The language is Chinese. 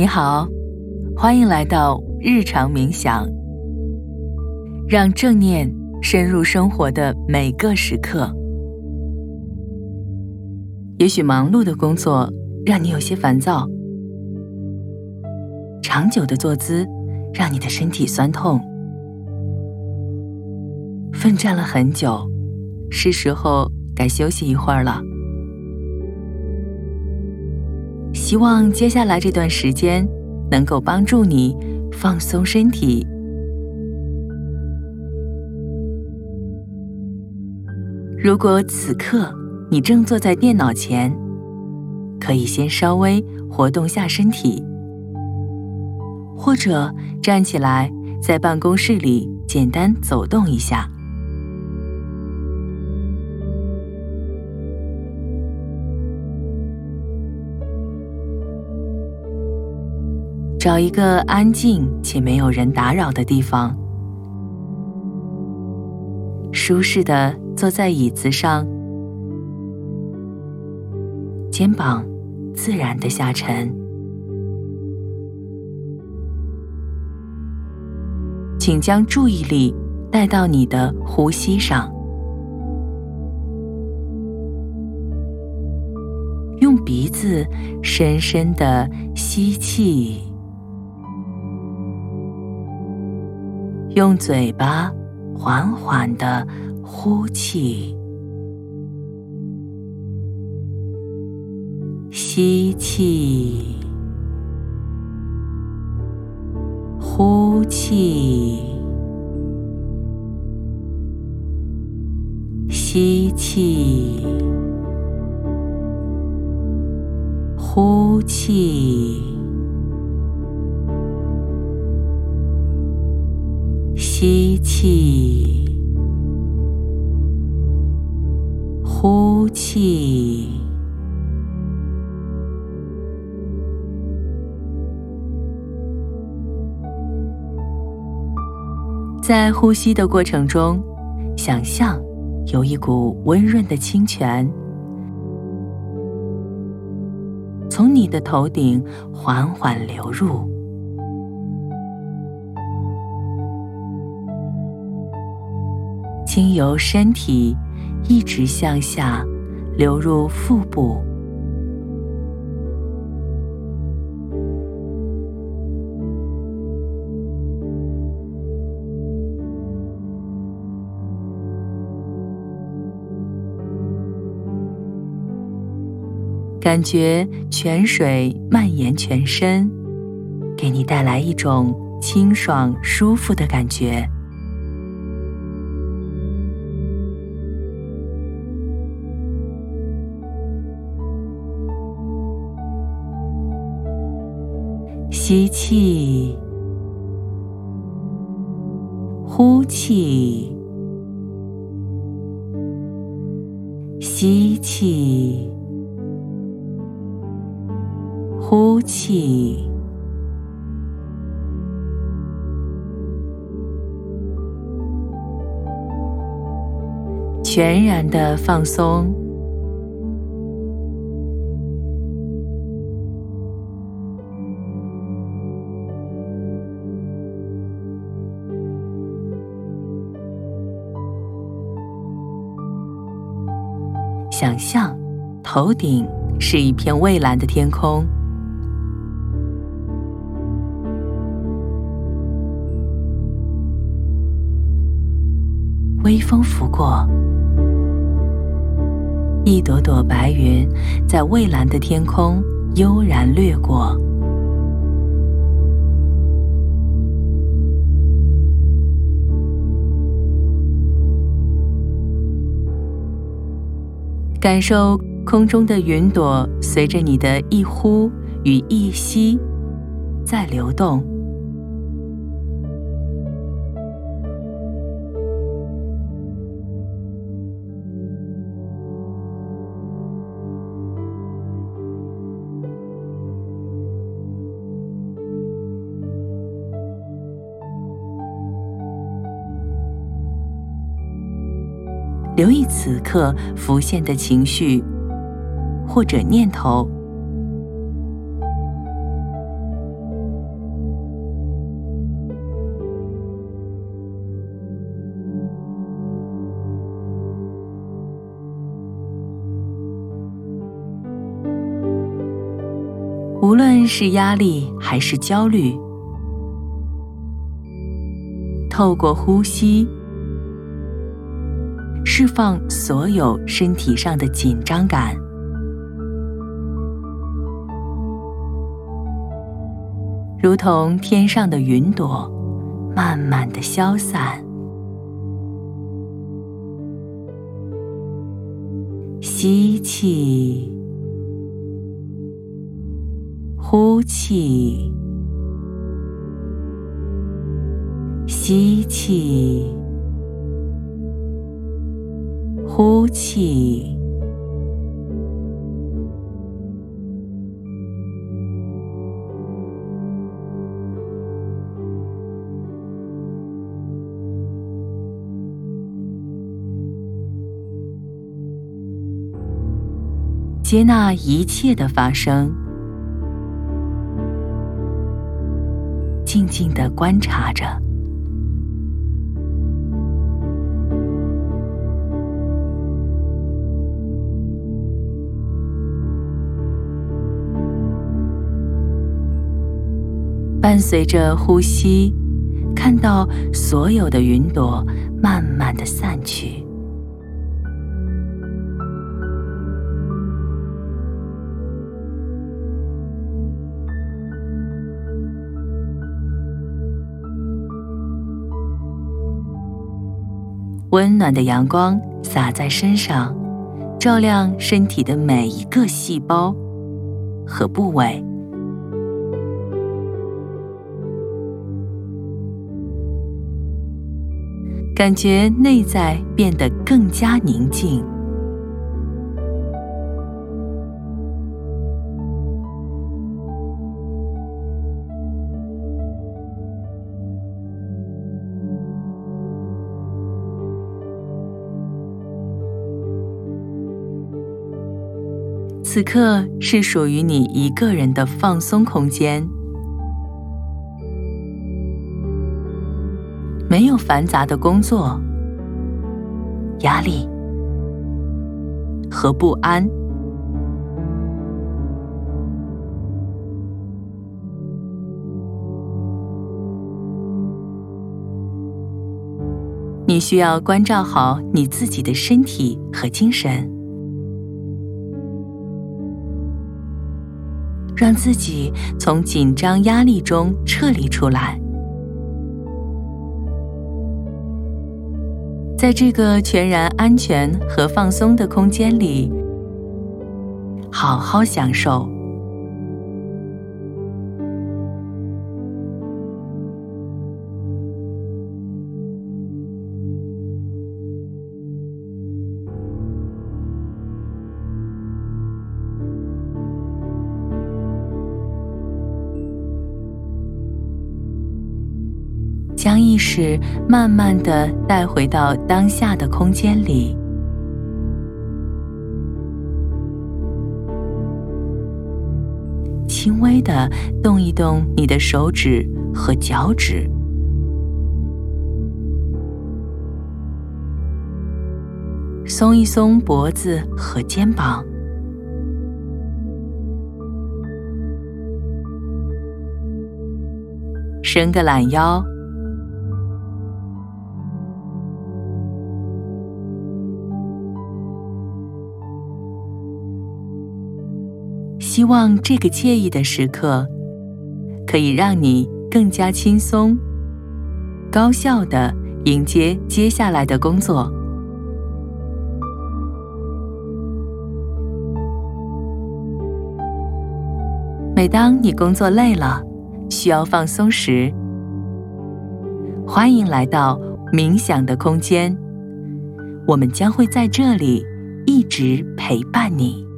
你好，欢迎来到日常冥想，让正念深入生活的每个时刻。也许忙碌的工作让你有些烦躁，长久的坐姿让你的身体酸痛，奋战了很久，是时候该休息一会儿了。希望接下来这段时间能够帮助你放松身体。如果此刻你正坐在电脑前，可以先稍微活动下身体，或者站起来在办公室里简单走动一下。找一个安静且没有人打扰的地方，舒适的坐在椅子上，肩膀自然的下沉，请将注意力带到你的呼吸上，用鼻子深深的吸气。用嘴巴缓缓的呼气，吸气，呼气，吸气，呼气。吸气，呼气，在呼吸的过程中，想象有一股温润的清泉从你的头顶缓缓流入。经由身体一直向下流入腹部，感觉泉水蔓延全身，给你带来一种清爽舒服的感觉。吸气，呼气，吸气，呼气，全然的放松。想象，头顶是一片蔚蓝的天空，微风拂过，一朵朵白云在蔚蓝的天空悠然掠过。感受空中的云朵随着你的一呼与一吸在流动，留意此刻浮现的情绪或者念头。无论是压力还是焦虑透过呼吸释放所有身体上的紧张感，如同天上的云朵，慢慢的消散。吸气。呼气，吸气，呼气。接纳一切的发生。静静的观察着，伴随着呼吸，看到所有的云朵慢慢的散去。温暖的阳光洒在身上，照亮身体的每一个细胞和部位，感觉内在变得更加宁静。此刻是属于你一个人的放松空间，没有繁杂的工作、压力和不安。你需要关照好你自己的身体和精神。让自己从紧张压力中撤离出来，在这个全然安全和放松的空间里，好好享受。识慢慢的带回到当下的空间里，轻微的动一动你的手指和脚趾，松一松脖子和肩膀，伸个懒腰。希望这个惬意的时刻，可以让你更加轻松、高效的迎接接下来的工作。每当你工作累了，需要放松时，欢迎来到冥想的空间，我们将会在这里一直陪伴你。